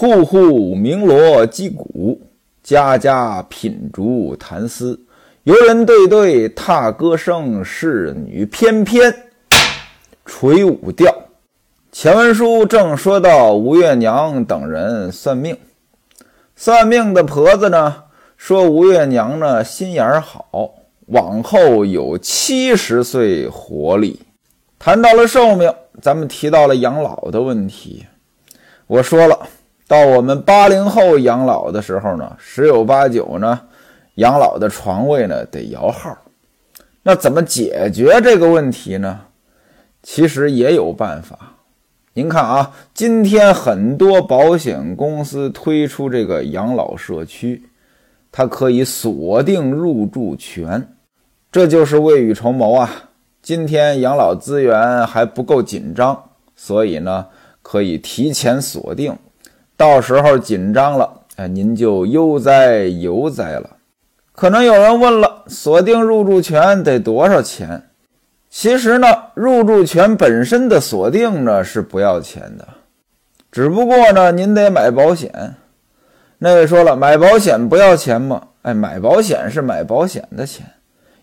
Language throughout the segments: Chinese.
户户鸣锣击鼓，家家品竹弹丝。游人对对踏歌声，侍女翩翩垂舞调。前文书正说到吴月娘等人算命，算命的婆子呢说吴月娘呢心眼好，往后有七十岁活力。谈到了寿命，咱们提到了养老的问题。我说了，到我们八零后养老的时候呢，十有八九呢，养老的床位呢得摇号。那怎么解决这个问题呢？其实也有办法。您看啊，今天很多保险公司推出这个养老社区，它可以锁定入住权，这就是未雨绸缪啊。今天养老资源还不够紧张，所以呢，可以提前锁定，到时候紧张了，哎，您就悠哉悠哉了。可能有人问了，锁定入住权得多少钱？其实呢，入住权本身的锁定呢是不要钱的，只不过呢，您得买保险。那位说了，买保险不要钱吗？哎，买保险是买保险的钱。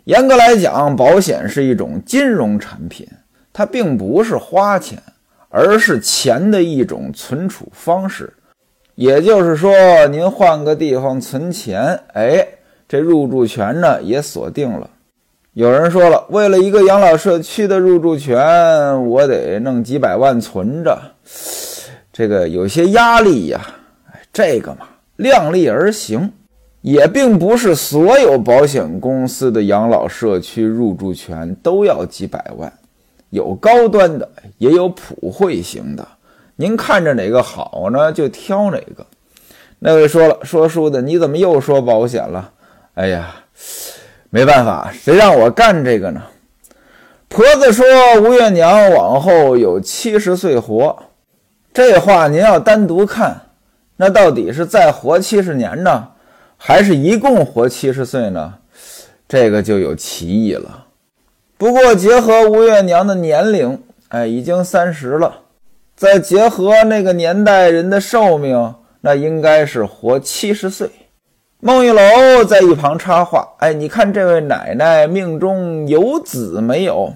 严格来讲，保险是一种金融产品，它并不是花钱，而是钱的一种存储方式。也就是说，您换个地方存钱，哎，这入住权呢也锁定了。有人说了，为了一个养老社区的入住权，我得弄几百万存着，这个有些压力呀。哎，这个嘛，量力而行。也并不是所有保险公司的养老社区入住权都要几百万，有高端的，也有普惠型的。您看着哪个好呢，就挑哪个。那位说了，说书的，你怎么又说保险了？哎呀，没办法，谁让我干这个呢？婆子说吴月娘往后有七十岁活，这话您要单独看，那到底是再活七十年呢？还是一共活七十岁呢？这个就有歧义了。不过结合吴月娘的年龄，哎，已经三十了，再结合那个年代人的寿命，那应该是活七十岁。孟玉楼在一旁插话：“哎，你看这位奶奶命中有子没有？”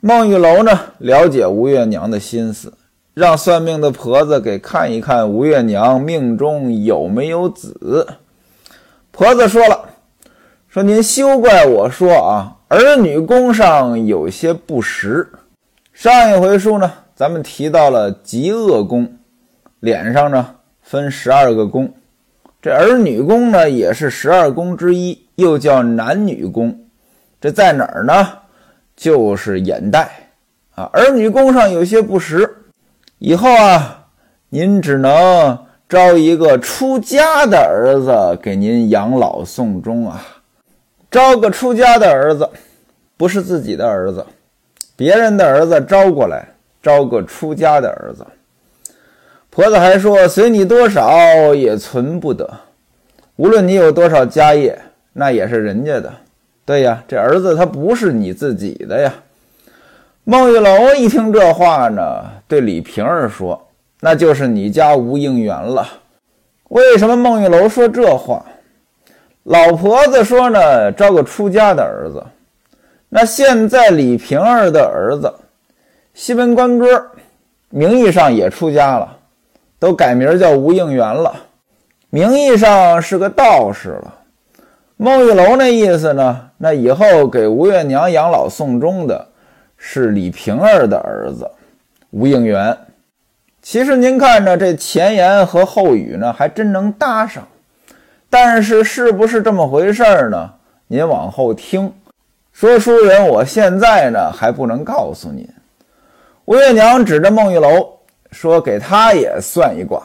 孟玉楼呢，了解吴月娘的心思，让算命的婆子给看一看吴月娘命中有没有子。婆子说了：“说您休怪我说啊，儿女宫上有些不实。上一回书呢，咱们提到了极恶宫，脸上呢分十二个宫，这儿女宫呢也是十二宫之一，又叫男女宫。这在哪儿呢？就是眼袋啊。儿女宫上有些不实，以后啊，您只能。”招一个出家的儿子给您养老送终啊！招个出家的儿子，不是自己的儿子，别人的儿子招过来，招个出家的儿子。婆子还说，随你多少也存不得，无论你有多少家业，那也是人家的。对呀，这儿子他不是你自己的呀。孟玉楼一听这话呢，对李瓶儿说。那就是你家吴应元了。为什么孟玉楼说这话？老婆子说呢，招个出家的儿子。那现在李瓶儿的儿子西门官哥，名义上也出家了，都改名叫吴应元了，名义上是个道士了。孟玉楼那意思呢？那以后给吴月娘养老送终的是李瓶儿的儿子吴应元。其实您看着这前言和后语呢，还真能搭上。但是是不是这么回事呢？您往后听。说书人，我现在呢还不能告诉您。吴月娘指着孟玉楼说：“给他也算一卦。”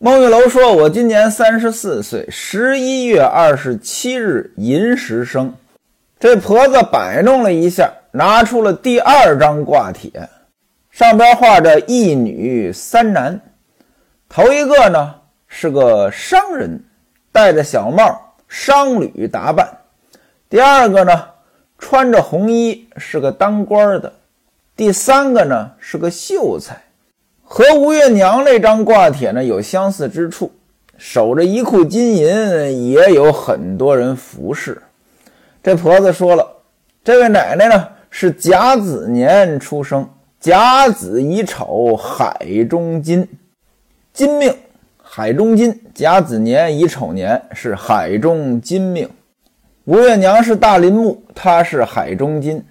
孟玉楼说：“我今年三十四岁，十一月二十七日寅时生。”这婆子摆弄了一下，拿出了第二张卦帖。上边画着一女三男，头一个呢是个商人，戴着小帽，商旅打扮；第二个呢穿着红衣，是个当官的；第三个呢是个秀才，和吴月娘那张挂帖呢有相似之处，守着一库金银，也有很多人服侍。这婆子说了，这位奶奶呢是甲子年出生，甲子乙丑海中金，金命海中金，甲子年乙丑年是海中金命。吴月娘是大林木，她是海中金。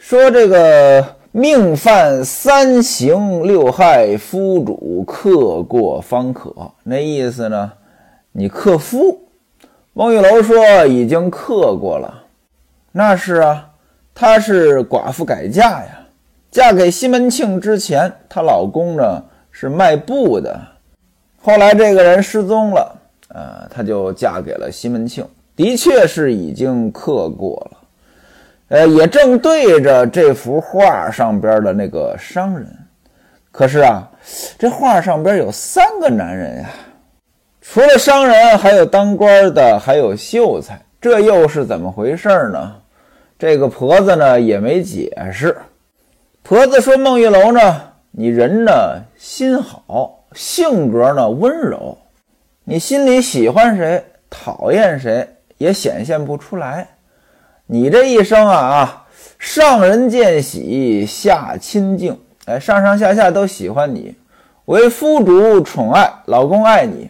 说这个。命犯三刑六害，夫主克过方可。那意思呢？你克夫？孟玉楼说已经克过了。那是啊，她是寡妇改嫁呀。嫁给西门庆之前，她老公呢是卖布的。后来这个人失踪了，呃，她就嫁给了西门庆。的确是已经克过了。呃，也正对着这幅画上边的那个商人，可是啊，这画上边有三个男人呀，除了商人，还有当官的，还有秀才，这又是怎么回事呢？这个婆子呢也没解释。婆子说：“孟玉楼呢，你人呢心好，性格呢温柔，你心里喜欢谁，讨厌谁也显现不出来。”你这一生啊啊，上人见喜，下亲敬，哎，上上下下都喜欢你，为夫主宠爱，老公爱你，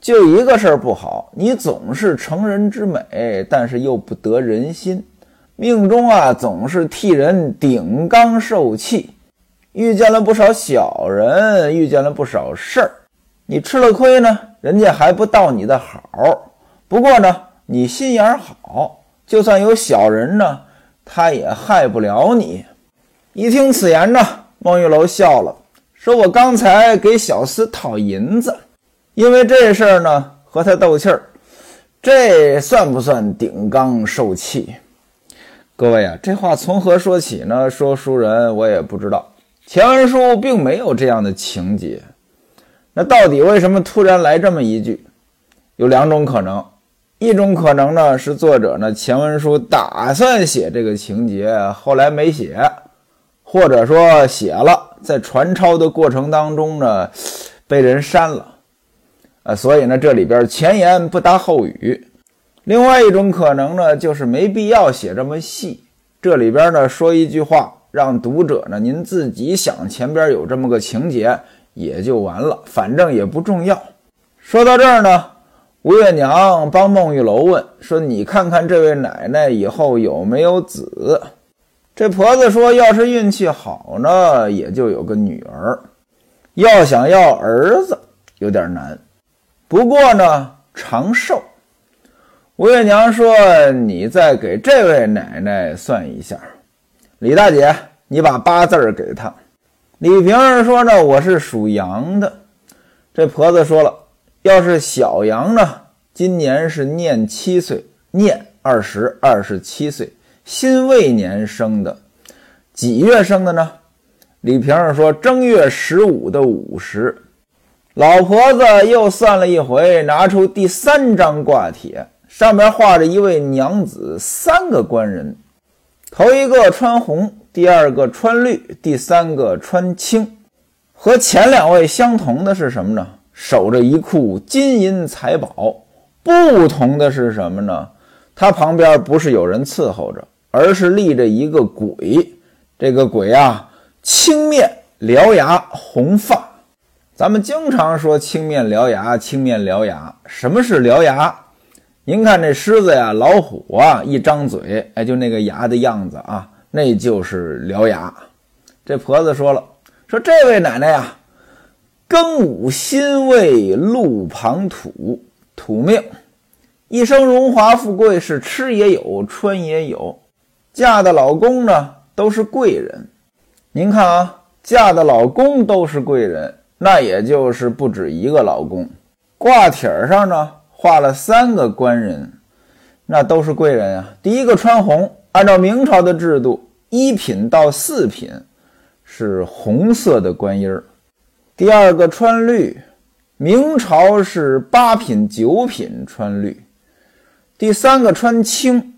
就一个事儿不好，你总是成人之美，但是又不得人心，命中啊总是替人顶缸受气，遇见了不少小人，遇见了不少事儿，你吃了亏呢，人家还不道你的好，不过呢，你心眼好。就算有小人呢，他也害不了你。一听此言呢，孟玉楼笑了，说：“我刚才给小厮讨银子，因为这事儿呢和他斗气儿，这算不算顶缸受气？”各位啊，这话从何说起呢？说书人我也不知道，前文书并没有这样的情节。那到底为什么突然来这么一句？有两种可能。一种可能呢，是作者呢前文书打算写这个情节，后来没写，或者说写了，在传抄的过程当中呢，被人删了，啊，所以呢这里边前言不搭后语。另外一种可能呢，就是没必要写这么细，这里边呢说一句话，让读者呢您自己想前边有这么个情节也就完了，反正也不重要。说到这儿呢。吴月娘帮孟玉楼问说：“你看看这位奶奶以后有没有子？”这婆子说：“要是运气好呢，也就有个女儿；要想要儿子，有点难。不过呢，长寿。”吴月娘说：“你再给这位奶奶算一下。”李大姐，你把八字给她。李瓶儿说：“呢，我是属羊的。”这婆子说了。要是小羊呢？今年是念七岁，念二十二十七岁，辛未年生的，几月生的呢？李瓶儿说正月十五的午时。老婆子又算了一回，拿出第三张卦帖，上面画着一位娘子，三个官人，头一个穿红，第二个穿绿，第三个穿青。和前两位相同的是什么呢？守着一库金银财宝，不同的是什么呢？他旁边不是有人伺候着，而是立着一个鬼。这个鬼啊，青面獠牙，红发。咱们经常说青面獠牙，青面獠牙。什么是獠牙？您看这狮子呀，老虎啊，一张嘴，哎，就那个牙的样子啊，那就是獠牙。这婆子说了，说这位奶奶呀。庚午辛未禄旁土土命，一生荣华富贵是吃也有，穿也有。嫁的老公呢都是贵人。您看啊，嫁的老公都是贵人，那也就是不止一个老公。挂帖上呢画了三个官人，那都是贵人啊。第一个穿红，按照明朝的制度，一品到四品是红色的官衣儿。第二个穿绿，明朝是八品九品穿绿。第三个穿青，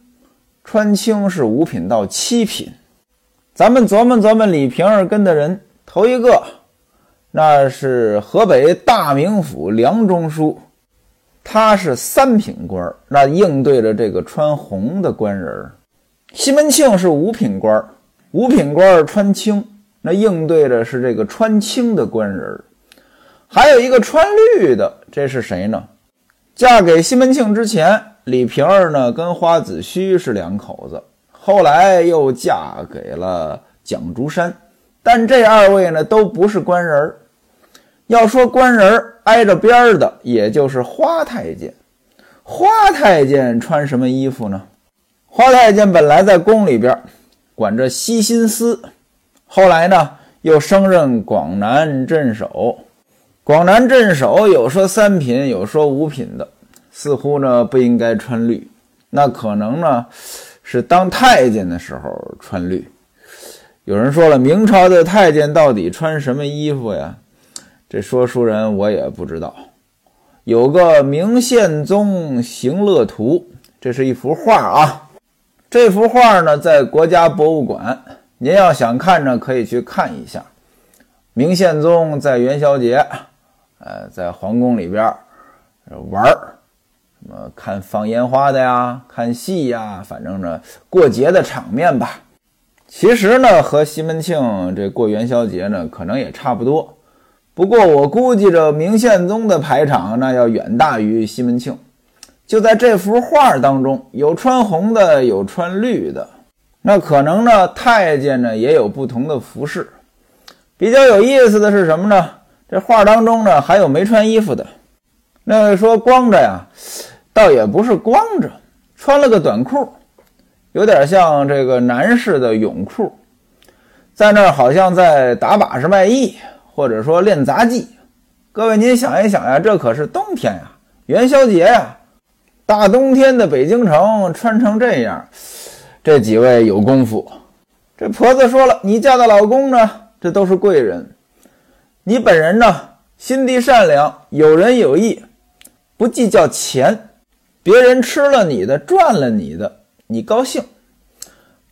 穿青是五品到七品。咱们琢磨琢磨，李瓶儿跟的人，头一个那是河北大名府梁中书，他是三品官那应对着这个穿红的官人儿西门庆是五品官五品官穿青，那应对着是这个穿青的官人还有一个穿绿的，这是谁呢？嫁给西门庆之前，李瓶儿呢跟花子虚是两口子，后来又嫁给了蒋竹山，但这二位呢都不是官人儿。要说官人挨着边儿的，也就是花太监。花太监穿什么衣服呢？花太监本来在宫里边管着西心司，后来呢又升任广南镇守。广南镇守有说三品，有说五品的，似乎呢不应该穿绿。那可能呢是当太监的时候穿绿。有人说了，明朝的太监到底穿什么衣服呀？这说书人我也不知道，有个《明宪宗行乐图》，这是一幅画啊。这幅画呢，在国家博物馆，您要想看呢，可以去看一下。明宪宗在元宵节，呃，在皇宫里边玩儿，什么看放烟花的呀，看戏呀，反正呢，过节的场面吧。其实呢，和西门庆这过元宵节呢，可能也差不多。不过我估计着明宪宗的排场那要远大于西门庆。就在这幅画当中，有穿红的，有穿绿的。那可能呢，太监呢也有不同的服饰。比较有意思的是什么呢？这画当中呢还有没穿衣服的。那位说光着呀，倒也不是光着，穿了个短裤，有点像这个男士的泳裤，在那儿好像在打把式卖艺。或者说练杂技，各位您想一想呀，这可是冬天呀，元宵节呀，大冬天的北京城穿成这样，这几位有功夫。这婆子说了，你嫁的老公呢，这都是贵人，你本人呢，心地善良，有仁有义，不计较钱，别人吃了你的，赚了你的，你高兴；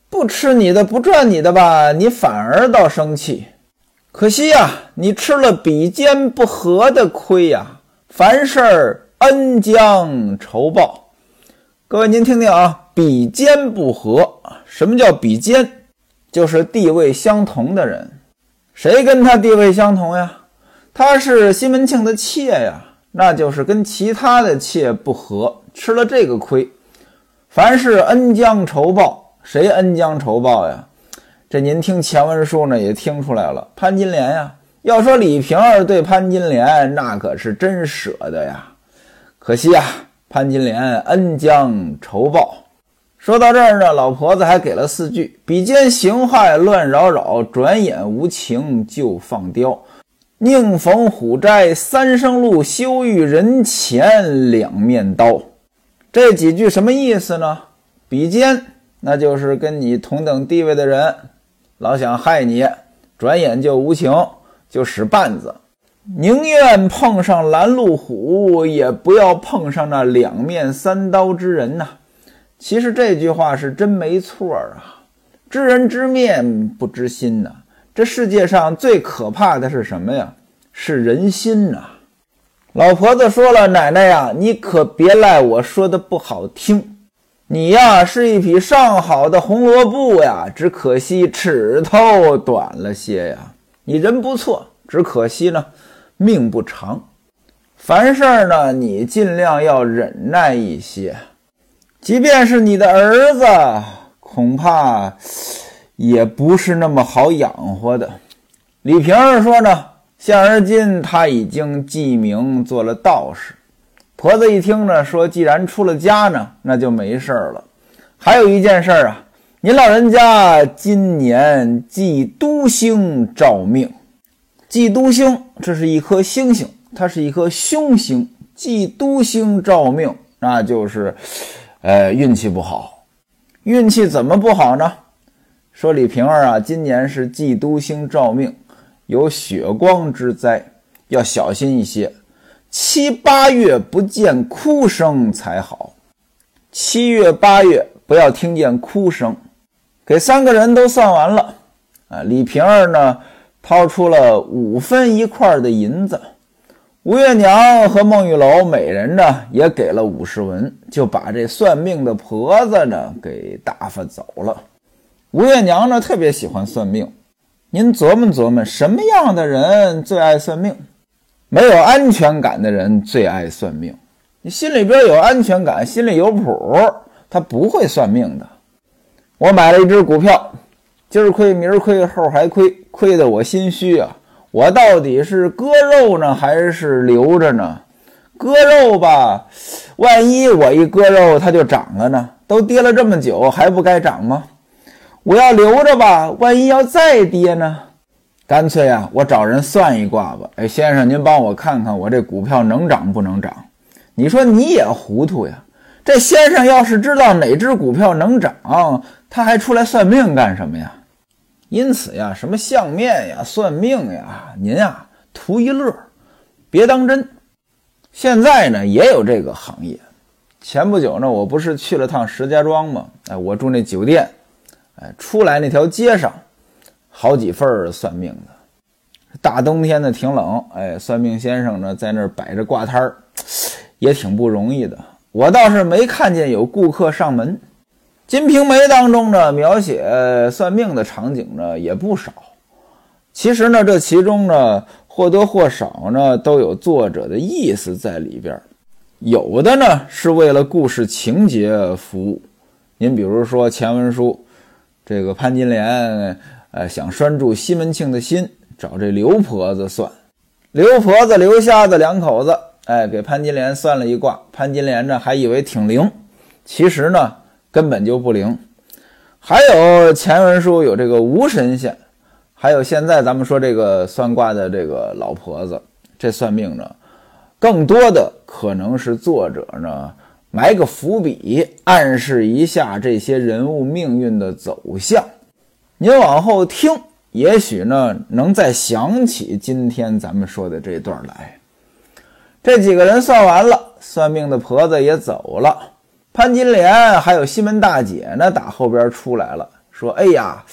不吃你的，不赚你的吧，你反而倒生气。可惜呀，你吃了比肩不和的亏呀！凡事恩将仇报。各位您听听啊，比肩不和，什么叫比肩？就是地位相同的人。谁跟他地位相同呀？他是西门庆的妾呀，那就是跟其他的妾不和，吃了这个亏。凡事恩将仇报，谁恩将仇报呀？这您听前文书呢，也听出来了。潘金莲呀，要说李瓶儿对潘金莲，那可是真舍得呀。可惜呀，潘金莲恩将仇报。说到这儿呢，老婆子还给了四句：比肩行害乱扰扰，转眼无情就放刁。宁逢虎斋三生路，休遇人前两面刀。这几句什么意思呢？比肩，那就是跟你同等地位的人。老想害你，转眼就无情，就使绊子，宁愿碰上拦路虎，也不要碰上那两面三刀之人呐。其实这句话是真没错啊！知人知面不知心呐。这世界上最可怕的是什么呀？是人心呐。老婆子说了：“奶奶呀，你可别赖我说的不好听。”你呀是一匹上好的红萝卜呀，只可惜齿头短了些呀。你人不错，只可惜呢命不长。凡事呢你尽量要忍耐一些，即便是你的儿子，恐怕也不是那么好养活的。李瓶儿说呢，现而今他已经记名做了道士。婆子一听呢，说：“既然出了家呢，那就没事儿了。还有一件事儿啊，您老人家今年忌都星照命。忌都星，这是一颗星星，它是一颗凶星。忌都星照命，那就是，呃，运气不好。运气怎么不好呢？说李瓶儿啊，今年是忌都星照命，有血光之灾，要小心一些。”七八月不见哭声才好，七月八月不要听见哭声。给三个人都算完了，啊，李瓶儿呢掏出了五分一块的银子。吴月娘和孟玉楼每人呢也给了五十文，就把这算命的婆子呢给打发走了。吴月娘呢特别喜欢算命，您琢磨琢磨，什么样的人最爱算命？没有安全感的人最爱算命。你心里边有安全感，心里有谱，他不会算命的。我买了一只股票，今儿亏，明儿亏，后还亏，亏得我心虚啊。我到底是割肉呢，还是留着呢？割肉吧，万一我一割肉它就涨了呢？都跌了这么久，还不该涨吗？我要留着吧，万一要再跌呢？干脆啊，我找人算一卦吧。哎，先生，您帮我看看，我这股票能涨不能涨？你说你也糊涂呀？这先生要是知道哪只股票能涨，他还出来算命干什么呀？因此呀，什么相面呀、算命呀，您呀图一乐，别当真。现在呢也有这个行业。前不久呢，我不是去了趟石家庄吗？哎，我住那酒店，哎，出来那条街上，好几份算命的。大冬天的挺冷，哎，算命先生呢在那儿摆着挂摊儿，也挺不容易的。我倒是没看见有顾客上门。《金瓶梅》当中呢，描写算命的场景呢也不少。其实呢，这其中呢或多或少呢都有作者的意思在里边有的呢是为了故事情节服务。您比如说前文书，这个潘金莲呃想拴住西门庆的心，找这刘婆子算。刘婆子、刘瞎子两口子，哎，给潘金莲算了一卦。潘金莲呢还以为挺灵，其实呢。根本就不灵，还有前文书有这个吴神仙，还有现在咱们说这个算卦的这个老婆子，这算命呢，更多的可能是作者呢埋个伏笔，暗示一下这些人物命运的走向。您往后听，也许呢能再想起今天咱们说的这段来。这几个人算完了，算命的婆子也走了。潘金莲还有西门大姐呢，打后边出来了，说：“哎呀，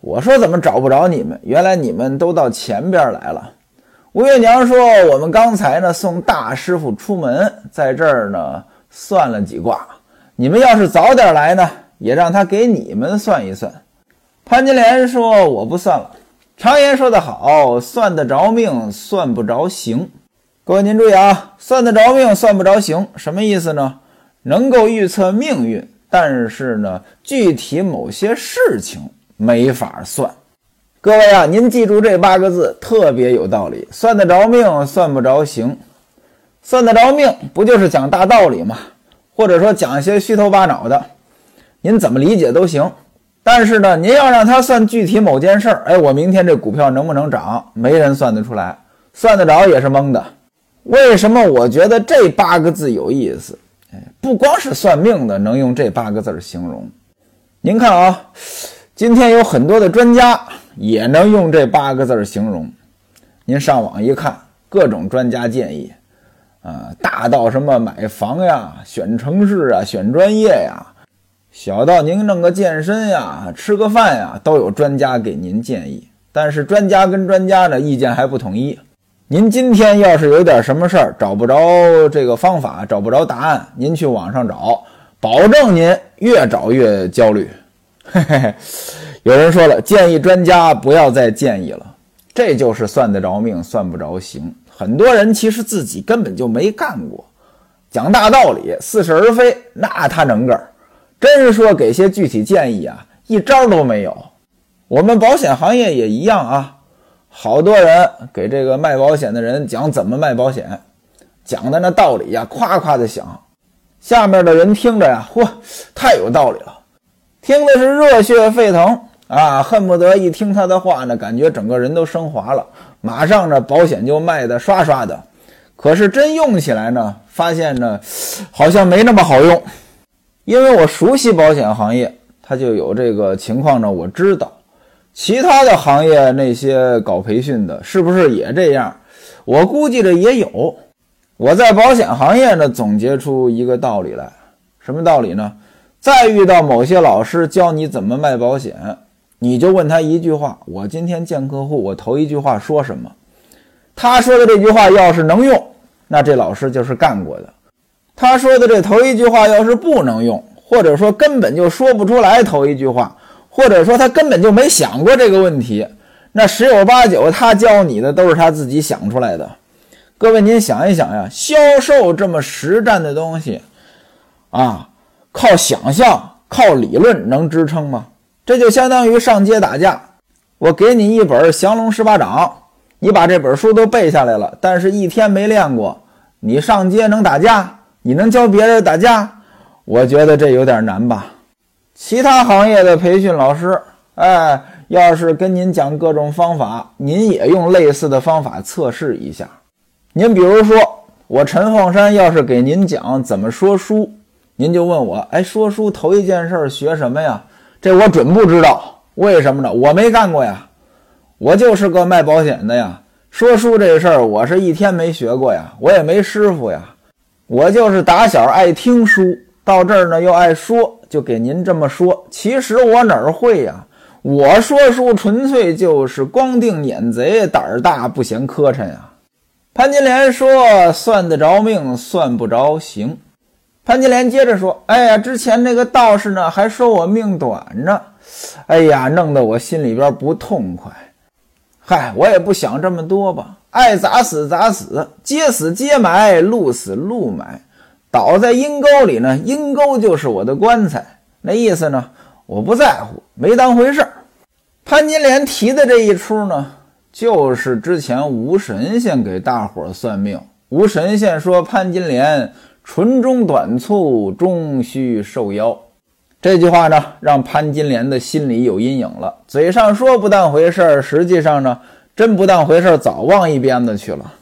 我说怎么找不着你们？原来你们都到前边来了。”吴月娘说：“我们刚才呢送大师傅出门，在这儿呢算了几卦。你们要是早点来呢，也让他给你们算一算。”潘金莲说：“我不算了。常言说得好，算得着命，算不着行。各位您注意啊，算得着命，算不着行，什么意思呢？”能够预测命运，但是呢，具体某些事情没法算。各位啊，您记住这八个字，特别有道理。算得着命，算不着行。算得着命，不就是讲大道理吗？或者说讲一些虚头巴脑的，您怎么理解都行。但是呢，您要让他算具体某件事儿，哎，我明天这股票能不能涨？没人算得出来，算得着也是蒙的。为什么我觉得这八个字有意思？不光是算命的能用这八个字形容，您看啊，今天有很多的专家也能用这八个字形容。您上网一看，各种专家建议，啊，大到什么买房呀、选城市啊、选专业呀，小到您弄个健身呀、吃个饭呀，都有专家给您建议。但是专家跟专家的，意见还不统一。您今天要是有点什么事儿找不着这个方法，找不着答案，您去网上找，保证您越找越焦虑。嘿嘿嘿，有人说了，建议专家不要再建议了，这就是算得着命，算不着行。很多人其实自己根本就没干过，讲大道理，似是而非，那他能个儿。真说给些具体建议啊，一招都没有。我们保险行业也一样啊。好多人给这个卖保险的人讲怎么卖保险，讲的那道理呀，夸夸的响，下面的人听着呀，嚯，太有道理了，听的是热血沸腾啊，恨不得一听他的话呢，感觉整个人都升华了，马上呢保险就卖的刷刷的。可是真用起来呢，发现呢，好像没那么好用，因为我熟悉保险行业，他就有这个情况呢，我知道。其他的行业那些搞培训的，是不是也这样？我估计着也有。我在保险行业呢，总结出一个道理来，什么道理呢？再遇到某些老师教你怎么卖保险，你就问他一句话：我今天见客户，我头一句话说什么？他说的这句话要是能用，那这老师就是干过的；他说的这头一句话要是不能用，或者说根本就说不出来头一句话，或者说他根本就没想过这个问题，那十有八九他教你的都是他自己想出来的。各位，您想一想呀，销售这么实战的东西，啊，靠想象、靠理论能支撑吗？这就相当于上街打架，我给你一本降龙十八掌，你把这本书都背下来了，但是一天没练过，你上街能打架？你能教别人打架？我觉得这有点难吧。其他行业的培训老师，哎，要是跟您讲各种方法，您也用类似的方法测试一下。您比如说，我陈凤山要是给您讲怎么说书，您就问我，哎，说书头一件事学什么呀？这我准不知道，为什么呢？我没干过呀，我就是个卖保险的呀。说书这事儿，我是一天没学过呀，我也没师傅呀，我就是打小爱听书，到这儿呢又爱说，就给您这么说。其实我哪儿会呀？我说书纯粹就是光腚撵贼，胆儿大不嫌磕碜呀。潘金莲说：“算得着命，算不着行。”潘金莲接着说：“哎呀，之前那个道士呢，还说我命短呢，哎呀，弄得我心里边不痛快。嗨，我也不想这么多吧，爱咋死咋死，接死接埋，路死路埋，倒在阴沟里呢，阴沟就是我的棺材。那意思呢，我不在乎，没当回事儿。”潘金莲提的这一出呢。就是之前吴神仙给大伙儿算命，吴神仙说潘金莲唇中短促，终须受妖。这句话呢，让潘金莲的心里有阴影了。嘴上说不当回事儿，实际上呢，真不当回事儿，早忘一边子去了。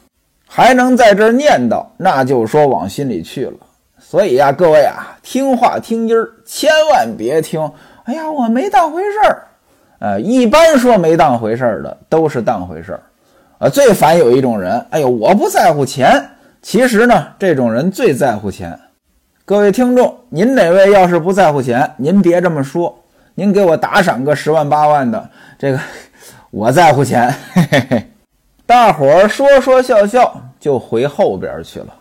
还能在这儿念叨，那就说往心里去了。所以呀，各位啊，听话听音儿，千万别听。哎呀，我没当回事儿。呃，一般说没当回事儿的都是当回事儿，啊，最烦有一种人，哎呦，我不在乎钱，其实呢，这种人最在乎钱。各位听众，您哪位要是不在乎钱，您别这么说，您给我打赏个十万八万的，这个我在乎钱。嘿嘿嘿，大伙儿说说笑笑就回后边去了。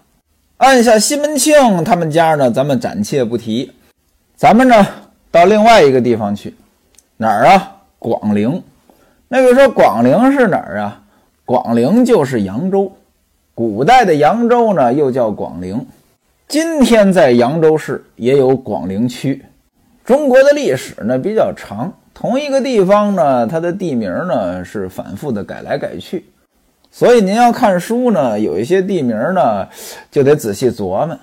按下西门庆他们家呢，咱们暂且不提，咱们呢到另外一个地方去，哪儿啊？广陵，那个说广陵是哪儿啊？广陵就是扬州，古代的扬州呢又叫广陵。今天在扬州市也有广陵区。中国的历史呢比较长，同一个地方呢，它的地名呢是反复的改来改去，所以您要看书呢，有一些地名呢就得仔细琢磨。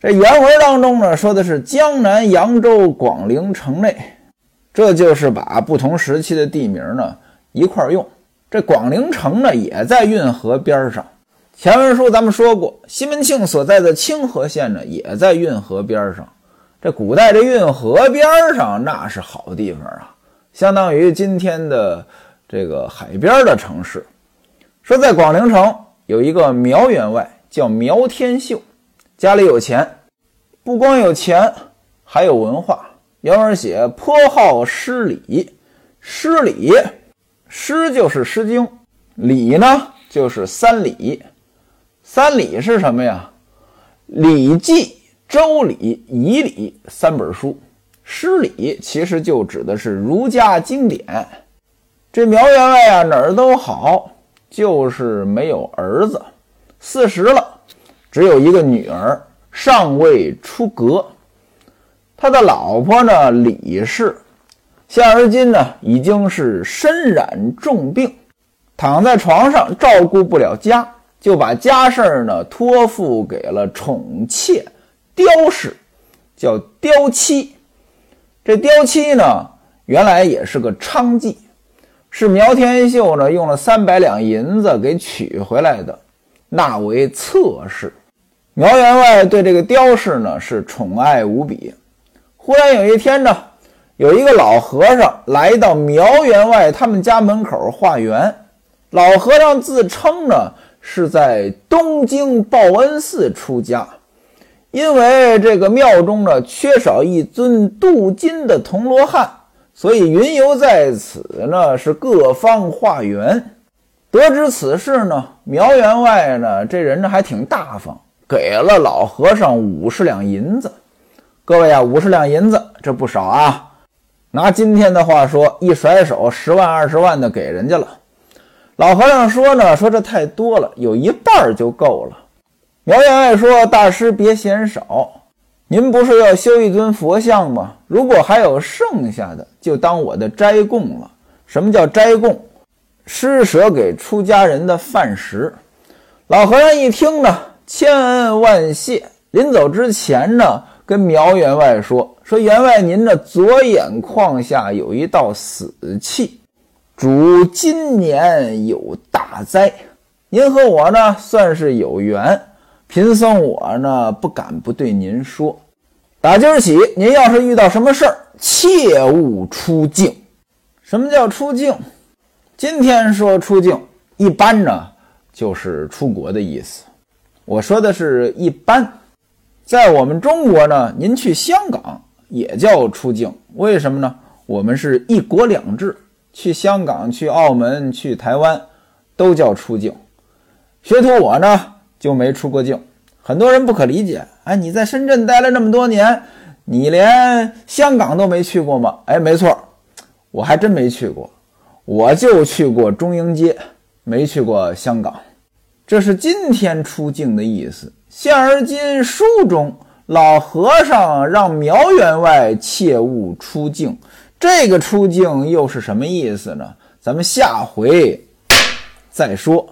这原文当中呢说的是江南扬州广陵城内。这就是把不同时期的地名呢一块用。这广陵城呢也在运河边上。前文书咱们说过，西门庆所在的清河县呢也在运河边上。这古代这运河边上那是好地方啊，相当于今天的这个海边的城市。说在广陵城有一个苗员外叫苗天秀，家里有钱，不光有钱，还有文化。原文写颇好诗礼，诗礼，诗就是《诗经》，礼呢就是三礼。三礼是什么呀？《礼记》《周礼》《仪礼》三本书。诗礼其实就指的是儒家经典。这苗员外啊，哪儿都好，就是没有儿子。四十了，只有一个女儿，尚未出阁。他的老婆呢，李氏，现而今呢，已经是身染重病，躺在床上照顾不了家，就把家事儿呢托付给了宠妾刁氏，叫刁妻。这刁妻呢，原来也是个娼妓，是苗天秀呢用了三百两银子给取回来的，纳为侧室。苗员外对这个刁氏呢是宠爱无比。忽然有一天呢，有一个老和尚来到苗员外他们家门口化缘。老和尚自称呢是在东京报恩寺出家，因为这个庙中呢缺少一尊镀金的铜罗汉，所以云游在此呢，是各方化缘。得知此事呢，苗员外呢，这人呢还挺大方，给了老和尚五十两银子。各位啊，五十两银子这不少啊！拿今天的话说，一甩手，十万二十万的给人家了。老和尚说呢，说这太多了，有一半就够了。苗员外说：“大师别嫌少，您不是要修一尊佛像吗？如果还有剩下的，就当我的斋供了。什么叫斋供？施舍给出家人的饭食。”老和尚一听呢，千恩万谢。临走之前呢，跟苗员外说：“说员外，您的左眼眶下有一道死气。”主今年有大灾，您和我呢算是有缘。贫僧我呢不敢不对您说，打今儿起，您要是遇到什么事儿，切勿出境。什么叫出境？今天说出境，一般呢就是出国的意思。我说的是一般，在我们中国呢，您去香港也叫出境。为什么呢？我们是一国两制。去香港、去澳门、去台湾，都叫出境。学徒我呢就没出过境。很多人不可理解，哎，你在深圳待了那么多年，你连香港都没去过吗？哎，没错，我还真没去过，我就去过中英街，没去过香港。这是今天出境的意思。现而今书中老和尚让苗员外切勿出境。这个出境又是什么意思呢？咱们下回再说。